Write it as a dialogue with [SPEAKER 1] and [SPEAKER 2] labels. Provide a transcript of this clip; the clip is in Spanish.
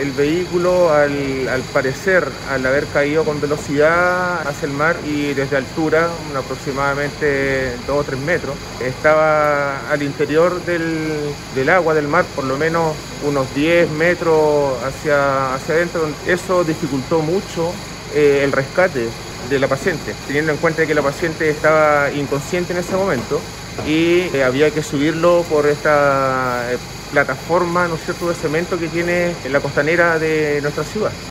[SPEAKER 1] el vehículo, al, parecer, al haber caído con velocidad hacia el mar y desde altura, aproximadamente 2 o 3 metros, estaba al interior del, agua, del mar, por lo menos unos 10 metros hacia, hacia adentro. Eso dificultó mucho eh, el rescate de la paciente, teniendo en cuenta que la paciente estaba inconsciente en ese momento y eh, había que subirlo por esta eh, plataforma, ¿no cierto?, de cemento que tiene en la costanera de nuestra ciudad.